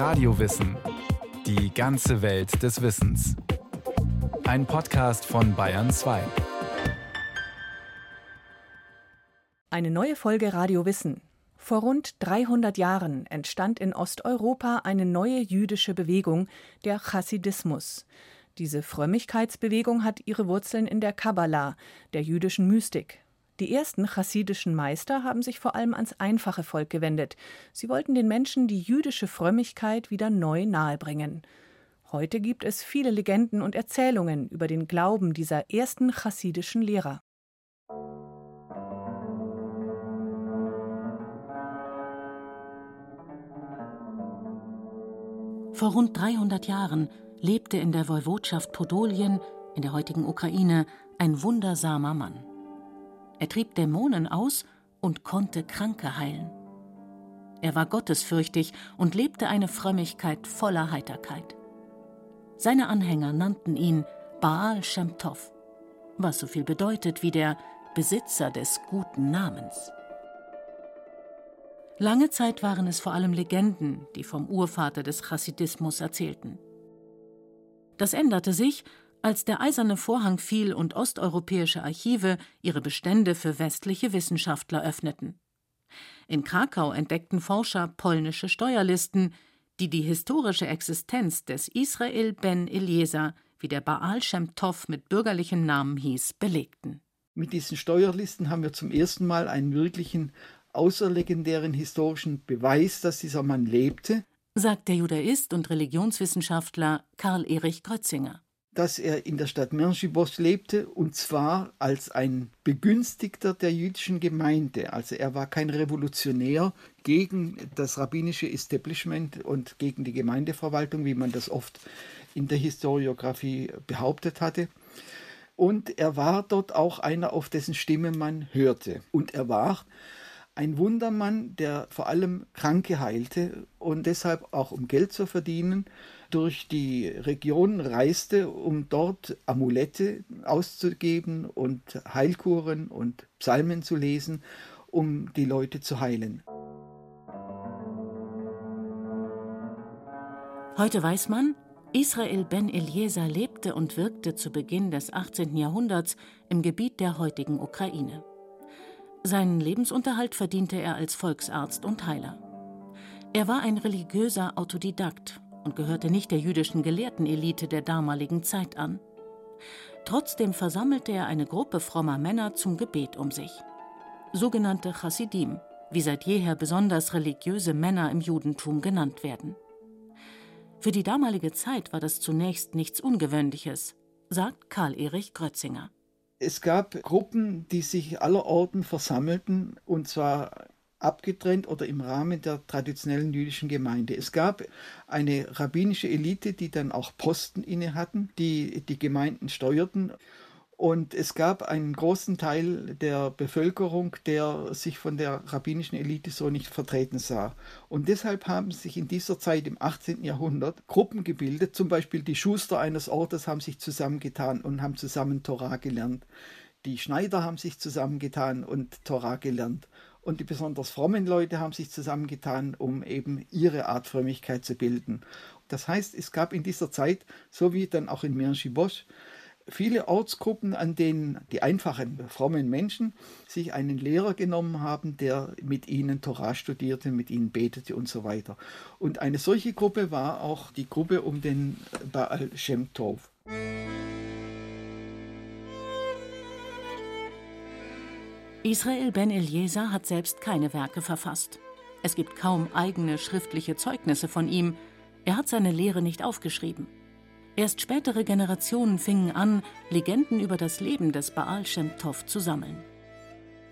Radiowissen. Die ganze Welt des Wissens. Ein Podcast von Bayern 2. Eine neue Folge Radio Wissen. Vor rund 300 Jahren entstand in Osteuropa eine neue jüdische Bewegung, der Chassidismus. Diese Frömmigkeitsbewegung hat ihre Wurzeln in der Kabbala, der jüdischen Mystik. Die ersten chassidischen Meister haben sich vor allem ans einfache Volk gewendet. Sie wollten den Menschen die jüdische Frömmigkeit wieder neu nahebringen. Heute gibt es viele Legenden und Erzählungen über den Glauben dieser ersten chassidischen Lehrer. Vor rund 300 Jahren lebte in der Woiwodschaft Podolien, in der heutigen Ukraine, ein wundersamer Mann. Er trieb Dämonen aus und konnte Kranke heilen. Er war gottesfürchtig und lebte eine Frömmigkeit voller Heiterkeit. Seine Anhänger nannten ihn Baal Shem Tov, was so viel bedeutet wie der Besitzer des guten Namens. Lange Zeit waren es vor allem Legenden, die vom Urvater des Chassidismus erzählten. Das änderte sich, als der eiserne Vorhang fiel und osteuropäische Archive ihre Bestände für westliche Wissenschaftler öffneten. In Krakau entdeckten Forscher polnische Steuerlisten, die die historische Existenz des Israel ben Eliezer, wie der Baal Shem Tov mit bürgerlichen Namen hieß, belegten. Mit diesen Steuerlisten haben wir zum ersten Mal einen wirklichen außerlegendären historischen Beweis, dass dieser Mann lebte, sagt der Judaist und Religionswissenschaftler Karl Erich Grötzinger dass er in der Stadt Merschibos lebte und zwar als ein Begünstigter der jüdischen Gemeinde. Also er war kein Revolutionär gegen das rabbinische Establishment und gegen die Gemeindeverwaltung, wie man das oft in der Historiografie behauptet hatte. Und er war dort auch einer, auf dessen Stimme man hörte. Und er war ein Wundermann, der vor allem Kranke heilte und deshalb auch um Geld zu verdienen durch die Region reiste, um dort Amulette auszugeben und Heilkuren und Psalmen zu lesen, um die Leute zu heilen. Heute weiß man, Israel ben Eliezer lebte und wirkte zu Beginn des 18. Jahrhunderts im Gebiet der heutigen Ukraine. Seinen Lebensunterhalt verdiente er als Volksarzt und Heiler. Er war ein religiöser Autodidakt und gehörte nicht der jüdischen Gelehrtenelite der damaligen Zeit an. Trotzdem versammelte er eine Gruppe frommer Männer zum Gebet um sich. Sogenannte Chassidim, wie seit jeher besonders religiöse Männer im Judentum genannt werden. Für die damalige Zeit war das zunächst nichts Ungewöhnliches, sagt Karl Erich Grötzinger. Es gab Gruppen, die sich allerorten versammelten, und zwar abgetrennt oder im Rahmen der traditionellen jüdischen Gemeinde. Es gab eine rabbinische Elite, die dann auch Posten inne hatten, die die Gemeinden steuerten. Und es gab einen großen Teil der Bevölkerung, der sich von der rabbinischen Elite so nicht vertreten sah. Und deshalb haben sich in dieser Zeit im 18. Jahrhundert Gruppen gebildet, zum Beispiel die Schuster eines Ortes haben sich zusammengetan und haben zusammen Torah gelernt. Die Schneider haben sich zusammengetan und Torah gelernt. Und die besonders frommen Leute haben sich zusammengetan, um eben ihre Art Frömmigkeit zu bilden. Das heißt, es gab in dieser Zeit, so wie dann auch in Mirnschibosch, viele Ortsgruppen, an denen die einfachen, frommen Menschen sich einen Lehrer genommen haben, der mit ihnen Torah studierte, mit ihnen betete und so weiter. Und eine solche Gruppe war auch die Gruppe um den Baal Shem Tov. Israel ben Eliezer hat selbst keine Werke verfasst. Es gibt kaum eigene schriftliche Zeugnisse von ihm. Er hat seine Lehre nicht aufgeschrieben. Erst spätere Generationen fingen an, Legenden über das Leben des Baal Shem Tov zu sammeln.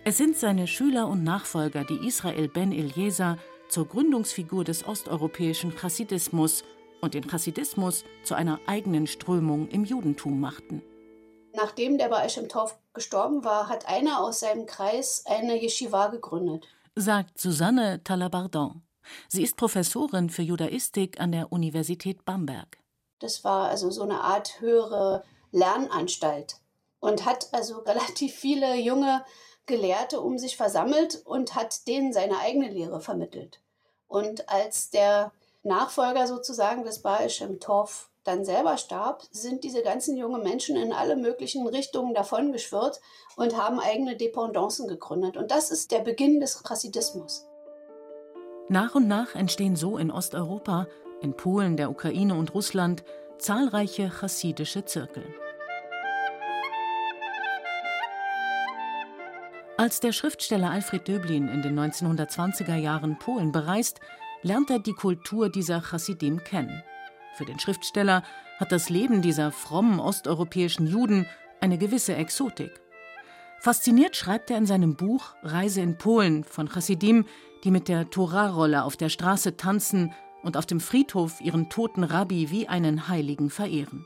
Es sind seine Schüler und Nachfolger, die Israel ben Eliezer zur Gründungsfigur des osteuropäischen Chassidismus und den Chassidismus zu einer eigenen Strömung im Judentum machten. Nachdem der Baal Shem Tov gestorben war, hat einer aus seinem Kreis eine Yeshiva gegründet. Sagt Susanne Talabardon. Sie ist Professorin für Judaistik an der Universität Bamberg. Das war also so eine Art höhere Lernanstalt und hat also relativ viele junge Gelehrte um sich versammelt und hat denen seine eigene Lehre vermittelt. Und als der Nachfolger sozusagen des Baal Shem Tov dann selber starb, sind diese ganzen jungen Menschen in alle möglichen Richtungen davongeschwirrt und haben eigene Dependancen gegründet. Und das ist der Beginn des Chassidismus. Nach und nach entstehen so in Osteuropa, in Polen, der Ukraine und Russland zahlreiche chassidische Zirkel. Als der Schriftsteller Alfred Döblin in den 1920er Jahren Polen bereist, lernt er die Kultur dieser Chassidim kennen. Für den Schriftsteller hat das Leben dieser frommen osteuropäischen Juden eine gewisse Exotik. Fasziniert schreibt er in seinem Buch Reise in Polen von Chassidim, die mit der Torahrolle auf der Straße tanzen und auf dem Friedhof ihren toten Rabbi wie einen Heiligen verehren.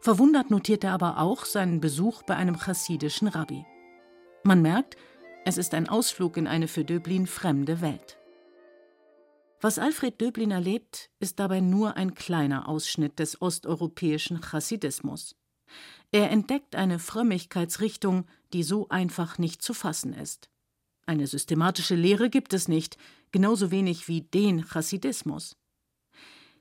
Verwundert notiert er aber auch seinen Besuch bei einem chassidischen Rabbi. Man merkt, es ist ein Ausflug in eine für Döblin fremde Welt. Was Alfred Döblin erlebt, ist dabei nur ein kleiner Ausschnitt des osteuropäischen Chassidismus. Er entdeckt eine Frömmigkeitsrichtung, die so einfach nicht zu fassen ist. Eine systematische Lehre gibt es nicht, genauso wenig wie den Chassidismus.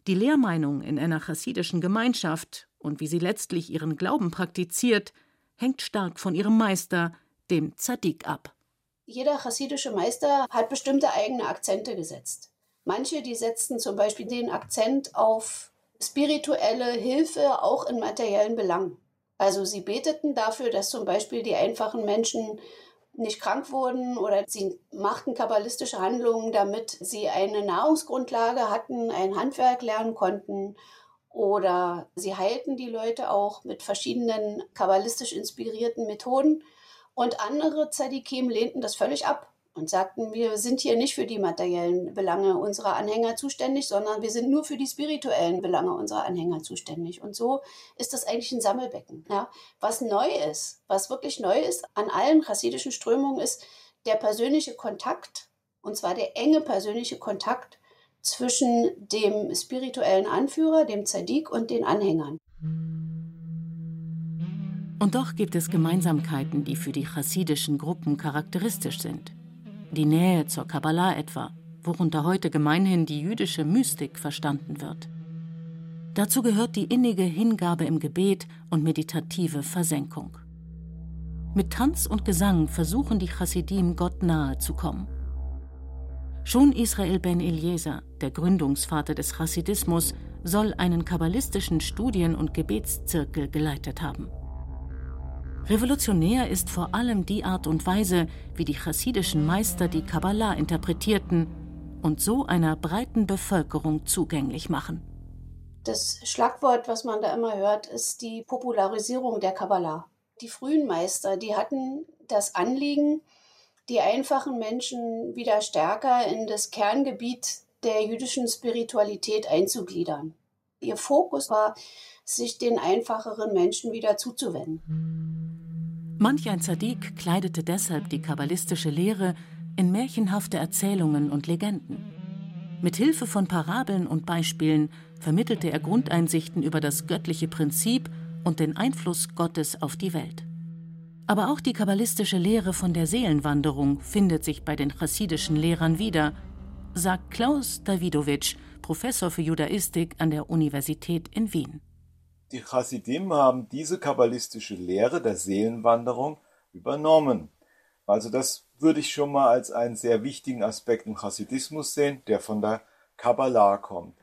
Die Lehrmeinung in einer chassidischen Gemeinschaft und wie sie letztlich ihren Glauben praktiziert, hängt stark von ihrem Meister, dem Zadik ab. Jeder chassidische Meister hat bestimmte eigene Akzente gesetzt. Manche, die setzten zum Beispiel den Akzent auf spirituelle Hilfe auch in materiellen Belangen. Also sie beteten dafür, dass zum Beispiel die einfachen Menschen nicht krank wurden oder sie machten kabbalistische Handlungen, damit sie eine Nahrungsgrundlage hatten, ein Handwerk lernen konnten oder sie heilten die Leute auch mit verschiedenen kabbalistisch inspirierten Methoden. Und andere Zadikim lehnten das völlig ab und sagten, wir sind hier nicht für die materiellen Belange unserer Anhänger zuständig, sondern wir sind nur für die spirituellen Belange unserer Anhänger zuständig. Und so ist das eigentlich ein Sammelbecken. Ja. Was neu ist, was wirklich neu ist an allen chassidischen Strömungen, ist der persönliche Kontakt, und zwar der enge persönliche Kontakt zwischen dem spirituellen Anführer, dem Zadik und den Anhängern. Und doch gibt es Gemeinsamkeiten, die für die chassidischen Gruppen charakteristisch sind. Die Nähe zur Kabbalah etwa, worunter heute gemeinhin die jüdische Mystik verstanden wird. Dazu gehört die innige Hingabe im Gebet und meditative Versenkung. Mit Tanz und Gesang versuchen die Chassidim Gott nahe zu kommen. Schon Israel ben Eliezer, der Gründungsvater des Chassidismus, soll einen kabbalistischen Studien- und Gebetszirkel geleitet haben. Revolutionär ist vor allem die Art und Weise, wie die chassidischen Meister die Kabbalah interpretierten und so einer breiten Bevölkerung zugänglich machen. Das Schlagwort, was man da immer hört, ist die Popularisierung der Kabbalah. Die frühen Meister, die hatten das Anliegen, die einfachen Menschen wieder stärker in das Kerngebiet der jüdischen Spiritualität einzugliedern. Ihr Fokus war, sich den einfacheren Menschen wieder zuzuwenden. Manch ein Zadik kleidete deshalb die kabbalistische Lehre in märchenhafte Erzählungen und Legenden. Mit Hilfe von Parabeln und Beispielen vermittelte er Grundeinsichten über das göttliche Prinzip und den Einfluss Gottes auf die Welt. Aber auch die kabbalistische Lehre von der Seelenwanderung findet sich bei den chassidischen Lehrern wieder, sagt Klaus Dawidowitsch, Professor für Judaistik an der Universität in Wien. Die Chassidim haben diese kabbalistische Lehre der Seelenwanderung übernommen. Also das würde ich schon mal als einen sehr wichtigen Aspekt im Chassidismus sehen, der von der Kabbalah kommt.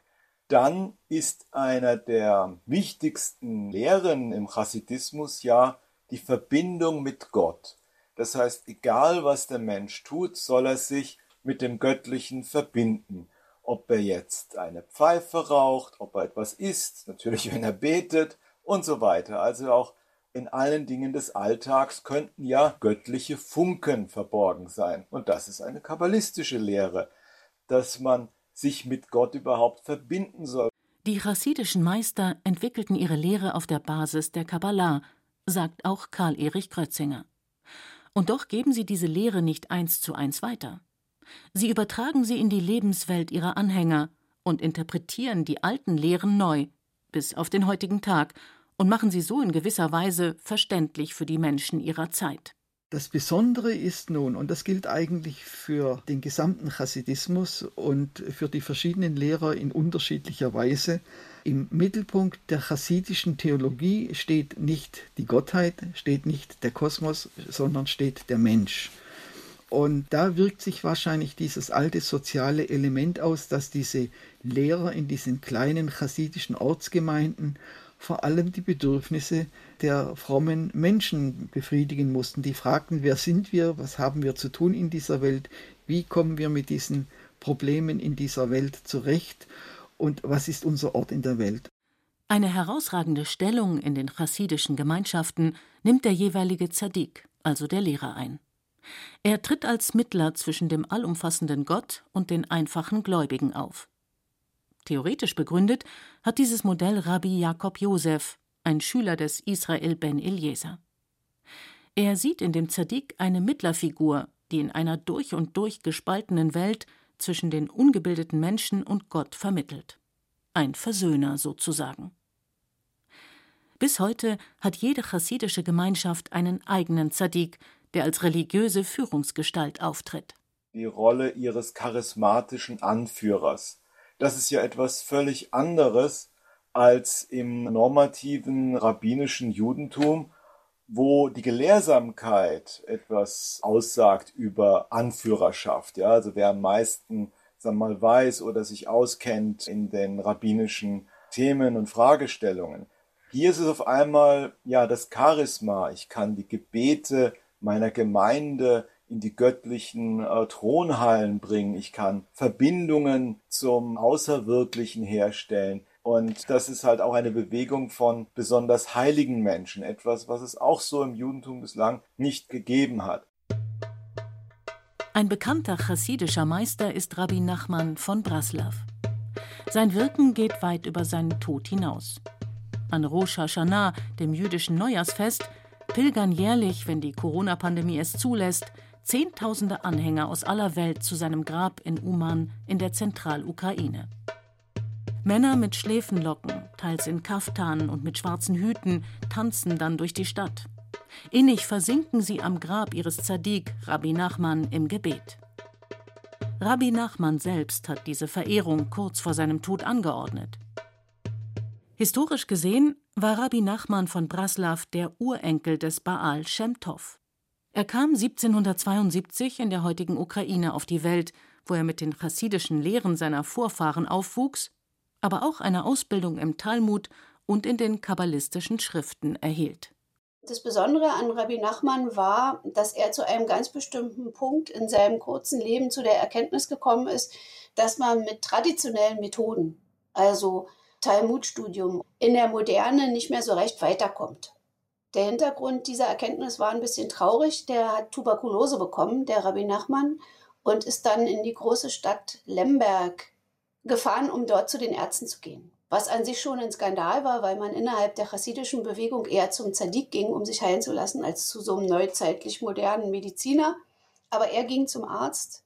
Dann ist einer der wichtigsten Lehren im Chassidismus ja die Verbindung mit Gott. Das heißt, egal was der Mensch tut, soll er sich mit dem Göttlichen verbinden ob er jetzt eine Pfeife raucht, ob er etwas isst, natürlich wenn er betet und so weiter. Also auch in allen Dingen des Alltags könnten ja göttliche Funken verborgen sein. Und das ist eine kabbalistische Lehre, dass man sich mit Gott überhaupt verbinden soll. Die chassidischen Meister entwickelten ihre Lehre auf der Basis der Kabbalah, sagt auch Karl Erich Krötzinger. Und doch geben sie diese Lehre nicht eins zu eins weiter. Sie übertragen sie in die Lebenswelt ihrer Anhänger und interpretieren die alten Lehren neu, bis auf den heutigen Tag, und machen sie so in gewisser Weise verständlich für die Menschen ihrer Zeit. Das Besondere ist nun, und das gilt eigentlich für den gesamten Chassidismus und für die verschiedenen Lehrer in unterschiedlicher Weise, im Mittelpunkt der chassidischen Theologie steht nicht die Gottheit, steht nicht der Kosmos, sondern steht der Mensch. Und da wirkt sich wahrscheinlich dieses alte soziale Element aus, dass diese Lehrer in diesen kleinen chassidischen Ortsgemeinden vor allem die Bedürfnisse der frommen Menschen befriedigen mussten. Die fragten, wer sind wir, was haben wir zu tun in dieser Welt, wie kommen wir mit diesen Problemen in dieser Welt zurecht und was ist unser Ort in der Welt. Eine herausragende Stellung in den chassidischen Gemeinschaften nimmt der jeweilige Zadik, also der Lehrer, ein. Er tritt als Mittler zwischen dem allumfassenden Gott und den einfachen Gläubigen auf. Theoretisch begründet hat dieses Modell Rabbi Jakob Josef, ein Schüler des Israel ben Eliezer. Er sieht in dem Zadik eine Mittlerfigur, die in einer durch und durch gespaltenen Welt zwischen den ungebildeten Menschen und Gott vermittelt. Ein Versöhner sozusagen. Bis heute hat jede chassidische Gemeinschaft einen eigenen Zadik, der als religiöse Führungsgestalt auftritt. Die Rolle ihres charismatischen Anführers. Das ist ja etwas völlig anderes als im normativen rabbinischen Judentum, wo die Gelehrsamkeit etwas aussagt über Anführerschaft. Ja, also wer am meisten sagen mal, weiß oder sich auskennt in den rabbinischen Themen und Fragestellungen. Hier ist es auf einmal ja das Charisma. Ich kann die Gebete meiner Gemeinde in die göttlichen äh, Thronhallen bringen. Ich kann Verbindungen zum Außerwirklichen herstellen. Und das ist halt auch eine Bewegung von besonders heiligen Menschen. Etwas, was es auch so im Judentum bislang nicht gegeben hat. Ein bekannter chassidischer Meister ist Rabbi Nachman von Braslav. Sein Wirken geht weit über seinen Tod hinaus. An Rosh Hashanah, dem jüdischen Neujahrsfest, pilgern jährlich, wenn die Corona-Pandemie es zulässt, Zehntausende Anhänger aus aller Welt zu seinem Grab in Uman in der Zentralukraine. Männer mit Schläfenlocken, teils in Kaftanen und mit schwarzen Hüten, tanzen dann durch die Stadt. Innig versinken sie am Grab ihres Zadik, Rabbi Nachman, im Gebet. Rabbi Nachman selbst hat diese Verehrung kurz vor seinem Tod angeordnet. Historisch gesehen war Rabbi Nachman von Braslav der Urenkel des Baal Shem Tov. Er kam 1772 in der heutigen Ukraine auf die Welt, wo er mit den chassidischen Lehren seiner Vorfahren aufwuchs, aber auch eine Ausbildung im Talmud und in den kabbalistischen Schriften erhielt. Das Besondere an Rabbi Nachman war, dass er zu einem ganz bestimmten Punkt in seinem kurzen Leben zu der Erkenntnis gekommen ist, dass man mit traditionellen Methoden, also Talmudstudium in der Moderne nicht mehr so recht weiterkommt. Der Hintergrund dieser Erkenntnis war ein bisschen traurig. Der hat Tuberkulose bekommen, der Rabbi Nachman, und ist dann in die große Stadt Lemberg gefahren, um dort zu den Ärzten zu gehen. Was an sich schon ein Skandal war, weil man innerhalb der chassidischen Bewegung eher zum Zadik ging, um sich heilen zu lassen, als zu so einem neuzeitlich modernen Mediziner. Aber er ging zum Arzt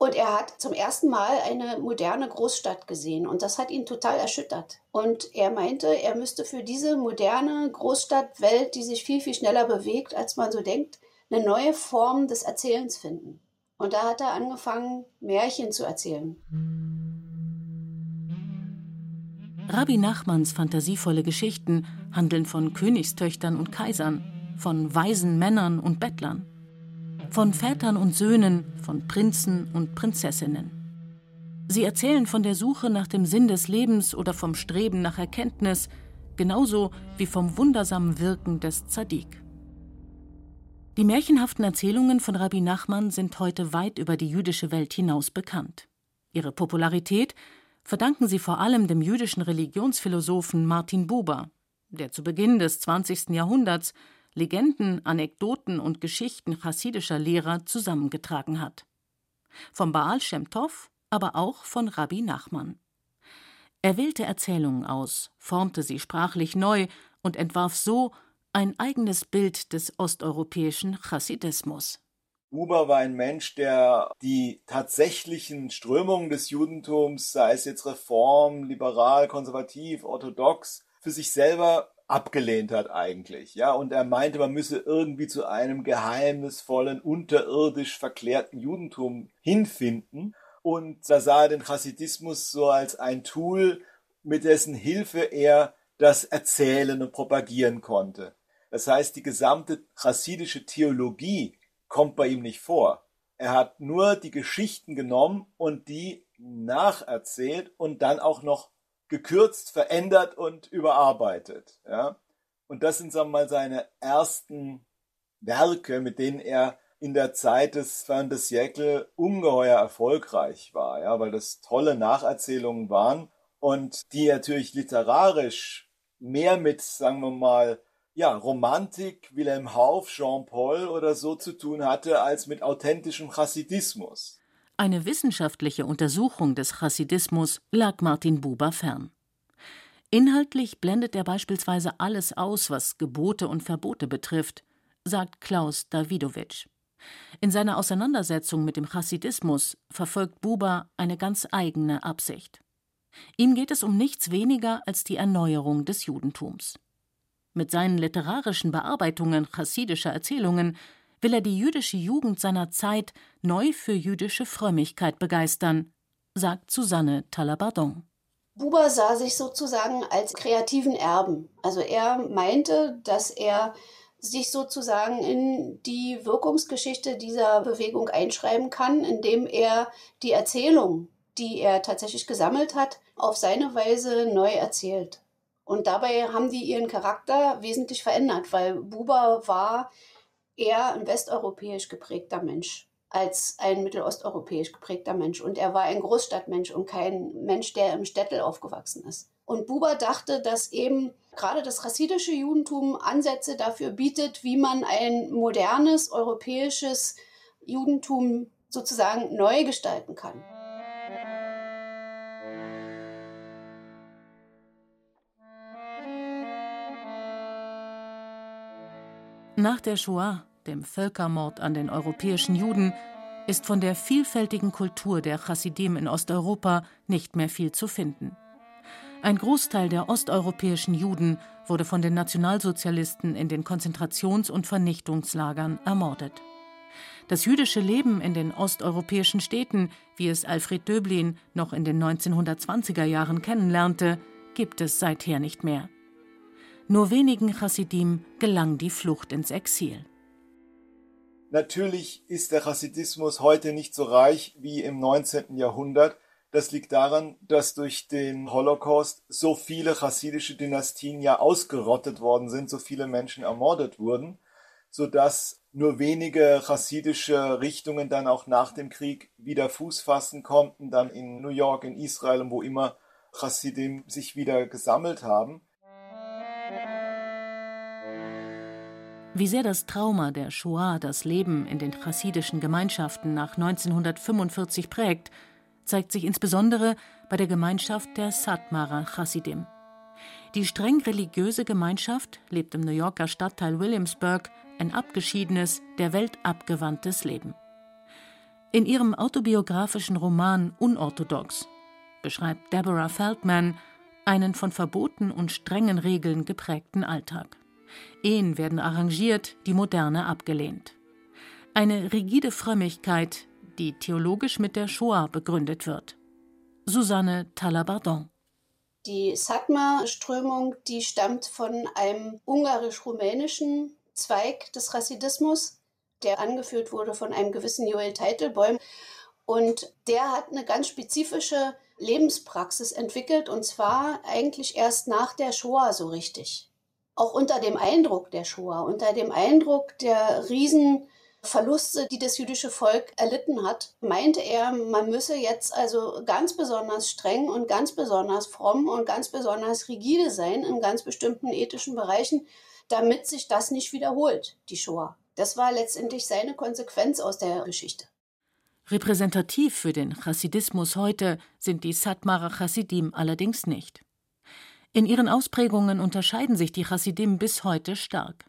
und er hat zum ersten Mal eine moderne Großstadt gesehen und das hat ihn total erschüttert. Und er meinte, er müsste für diese moderne Großstadtwelt, die sich viel, viel schneller bewegt, als man so denkt, eine neue Form des Erzählens finden. Und da hat er angefangen, Märchen zu erzählen. Rabbi Nachmans fantasievolle Geschichten handeln von Königstöchtern und Kaisern, von weisen Männern und Bettlern von Vätern und Söhnen, von Prinzen und Prinzessinnen. Sie erzählen von der Suche nach dem Sinn des Lebens oder vom Streben nach Erkenntnis, genauso wie vom wundersamen Wirken des Zadik. Die märchenhaften Erzählungen von Rabbi Nachman sind heute weit über die jüdische Welt hinaus bekannt. Ihre Popularität verdanken sie vor allem dem jüdischen Religionsphilosophen Martin Buber, der zu Beginn des 20. Jahrhunderts Legenden, Anekdoten und Geschichten chassidischer Lehrer zusammengetragen hat. Vom Baal Shem Tov, aber auch von Rabbi Nachman. Er wählte Erzählungen aus, formte sie sprachlich neu und entwarf so ein eigenes Bild des osteuropäischen Chassidismus. Huber war ein Mensch, der die tatsächlichen Strömungen des Judentums, sei es jetzt Reform, liberal, konservativ, orthodox, für sich selber abgelehnt hat eigentlich, ja, und er meinte, man müsse irgendwie zu einem geheimnisvollen, unterirdisch verklärten Judentum hinfinden und da sah er den Chassidismus so als ein Tool, mit dessen Hilfe er das erzählen und propagieren konnte. Das heißt, die gesamte chassidische Theologie kommt bei ihm nicht vor. Er hat nur die Geschichten genommen und die nacherzählt und dann auch noch gekürzt, verändert und überarbeitet. Ja? Und das sind, sagen wir mal, seine ersten Werke, mit denen er in der Zeit des Fin de siècle ungeheuer erfolgreich war, ja, weil das tolle Nacherzählungen waren und die natürlich literarisch mehr mit, sagen wir mal, ja, Romantik, Wilhelm Hauff, Jean-Paul oder so zu tun hatte, als mit authentischem Chassidismus. Eine wissenschaftliche Untersuchung des Chassidismus lag Martin Buber fern. Inhaltlich blendet er beispielsweise alles aus, was Gebote und Verbote betrifft, sagt Klaus Dawidowitsch. In seiner Auseinandersetzung mit dem Chassidismus verfolgt Buber eine ganz eigene Absicht. Ihm geht es um nichts weniger als die Erneuerung des Judentums. Mit seinen literarischen Bearbeitungen chassidischer Erzählungen will er die jüdische Jugend seiner Zeit neu für jüdische Frömmigkeit begeistern, sagt Susanne Talabardon. Buber sah sich sozusagen als kreativen Erben. Also er meinte, dass er sich sozusagen in die Wirkungsgeschichte dieser Bewegung einschreiben kann, indem er die Erzählung, die er tatsächlich gesammelt hat, auf seine Weise neu erzählt. Und dabei haben die ihren Charakter wesentlich verändert, weil Buber war eher ein westeuropäisch geprägter Mensch als ein mittelosteuropäisch geprägter Mensch. Und er war ein Großstadtmensch und kein Mensch, der im Städtel aufgewachsen ist. Und Buber dachte, dass eben gerade das chassidische Judentum Ansätze dafür bietet, wie man ein modernes europäisches Judentum sozusagen neu gestalten kann. Nach der Shoah, dem Völkermord an den europäischen Juden, ist von der vielfältigen Kultur der Chassidim in Osteuropa nicht mehr viel zu finden. Ein Großteil der osteuropäischen Juden wurde von den Nationalsozialisten in den Konzentrations- und Vernichtungslagern ermordet. Das jüdische Leben in den osteuropäischen Städten, wie es Alfred Döblin noch in den 1920er Jahren kennenlernte, gibt es seither nicht mehr. Nur wenigen Chassidim gelang die Flucht ins Exil. Natürlich ist der Chassidismus heute nicht so reich wie im 19. Jahrhundert, das liegt daran, dass durch den Holocaust so viele chassidische Dynastien ja ausgerottet worden sind, so viele Menschen ermordet wurden, so dass nur wenige chassidische Richtungen dann auch nach dem Krieg wieder Fuß fassen konnten, dann in New York, in Israel und wo immer Chassidim sich wieder gesammelt haben. Wie sehr das Trauma der Shoah das Leben in den chassidischen Gemeinschaften nach 1945 prägt, zeigt sich insbesondere bei der Gemeinschaft der Satmara Chassidim. Die streng religiöse Gemeinschaft lebt im New Yorker Stadtteil Williamsburg ein abgeschiedenes, der Welt abgewandtes Leben. In ihrem autobiografischen Roman Unorthodox beschreibt Deborah Feldman einen von Verboten und strengen Regeln geprägten Alltag. Ehen werden arrangiert, die Moderne abgelehnt. Eine rigide Frömmigkeit, die theologisch mit der Shoah begründet wird. Susanne Talabardon. Die Satmar-Strömung, die stammt von einem ungarisch-rumänischen Zweig des Chassidismus, der angeführt wurde von einem gewissen Joel Teitelbäum. Und der hat eine ganz spezifische Lebenspraxis entwickelt, und zwar eigentlich erst nach der Shoah so richtig. Auch unter dem Eindruck der Shoah, unter dem Eindruck der riesen Verluste, die das jüdische Volk erlitten hat, meinte er, man müsse jetzt also ganz besonders streng und ganz besonders fromm und ganz besonders rigide sein in ganz bestimmten ethischen Bereichen, damit sich das nicht wiederholt, die Shoah. Das war letztendlich seine Konsequenz aus der Geschichte. Repräsentativ für den Chassidismus heute sind die Satmarer Chassidim allerdings nicht. In ihren Ausprägungen unterscheiden sich die Chassidim bis heute stark.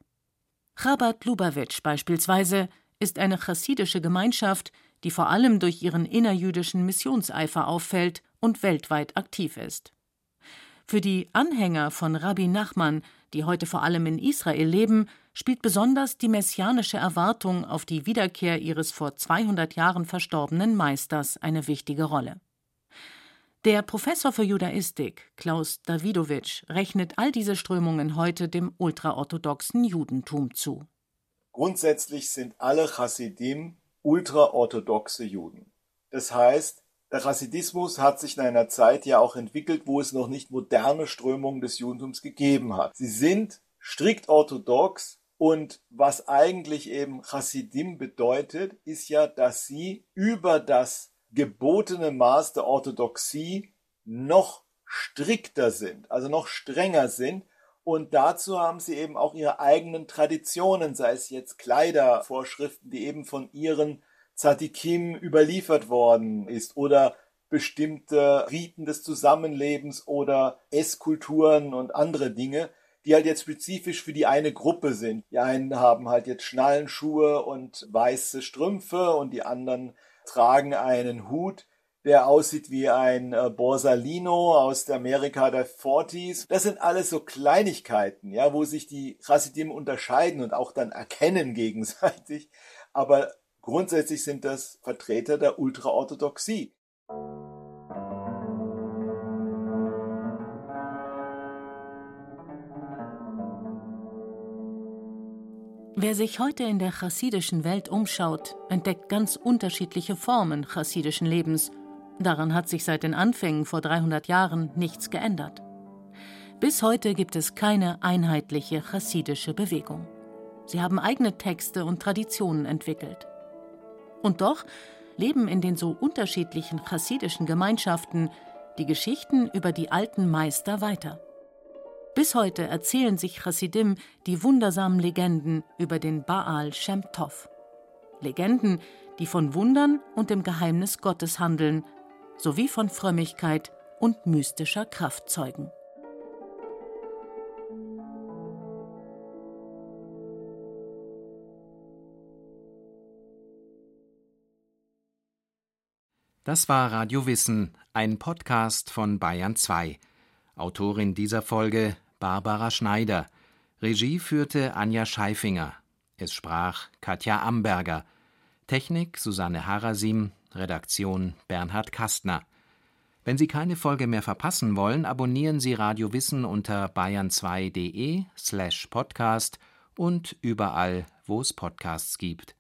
Chabad Lubavitch beispielsweise ist eine chassidische Gemeinschaft, die vor allem durch ihren innerjüdischen Missionseifer auffällt und weltweit aktiv ist. Für die Anhänger von Rabbi Nachman, die heute vor allem in Israel leben, spielt besonders die messianische Erwartung auf die Wiederkehr ihres vor 200 Jahren verstorbenen Meisters eine wichtige Rolle. Der Professor für Judaistik, Klaus Dawidowitsch, rechnet all diese Strömungen heute dem ultraorthodoxen Judentum zu. Grundsätzlich sind alle Chassidim ultraorthodoxe Juden. Das heißt, der Chassidismus hat sich in einer Zeit ja auch entwickelt, wo es noch nicht moderne Strömungen des Judentums gegeben hat. Sie sind strikt orthodox und was eigentlich eben Chassidim bedeutet, ist ja, dass sie über das gebotene Maß der Orthodoxie noch strikter sind, also noch strenger sind. Und dazu haben sie eben auch ihre eigenen Traditionen, sei es jetzt Kleidervorschriften, die eben von ihren Zadikim überliefert worden ist oder bestimmte Riten des Zusammenlebens oder Esskulturen und andere Dinge, die halt jetzt spezifisch für die eine Gruppe sind. Die einen haben halt jetzt Schnallenschuhe und weiße Strümpfe und die anderen tragen einen Hut, der aussieht wie ein äh, Borsalino aus der Amerika der 40s. Das sind alles so Kleinigkeiten, ja, wo sich die Chassidim unterscheiden und auch dann erkennen gegenseitig. Aber grundsätzlich sind das Vertreter der Ultraorthodoxie. Wer sich heute in der chassidischen Welt umschaut, entdeckt ganz unterschiedliche Formen chassidischen Lebens. Daran hat sich seit den Anfängen vor 300 Jahren nichts geändert. Bis heute gibt es keine einheitliche chassidische Bewegung. Sie haben eigene Texte und Traditionen entwickelt. Und doch leben in den so unterschiedlichen chassidischen Gemeinschaften die Geschichten über die alten Meister weiter. Bis heute erzählen sich Chassidim die wundersamen Legenden über den Baal Shem Tov. Legenden, die von Wundern und dem Geheimnis Gottes handeln, sowie von Frömmigkeit und mystischer Kraft zeugen. Das war Radio Wissen, ein Podcast von Bayern 2. Autorin dieser Folge Barbara Schneider. Regie führte Anja Scheifinger. Es sprach Katja Amberger. Technik Susanne Harasim. Redaktion Bernhard Kastner. Wenn Sie keine Folge mehr verpassen wollen, abonnieren Sie Radio Wissen unter bayern2.de slash podcast und überall, wo es Podcasts gibt.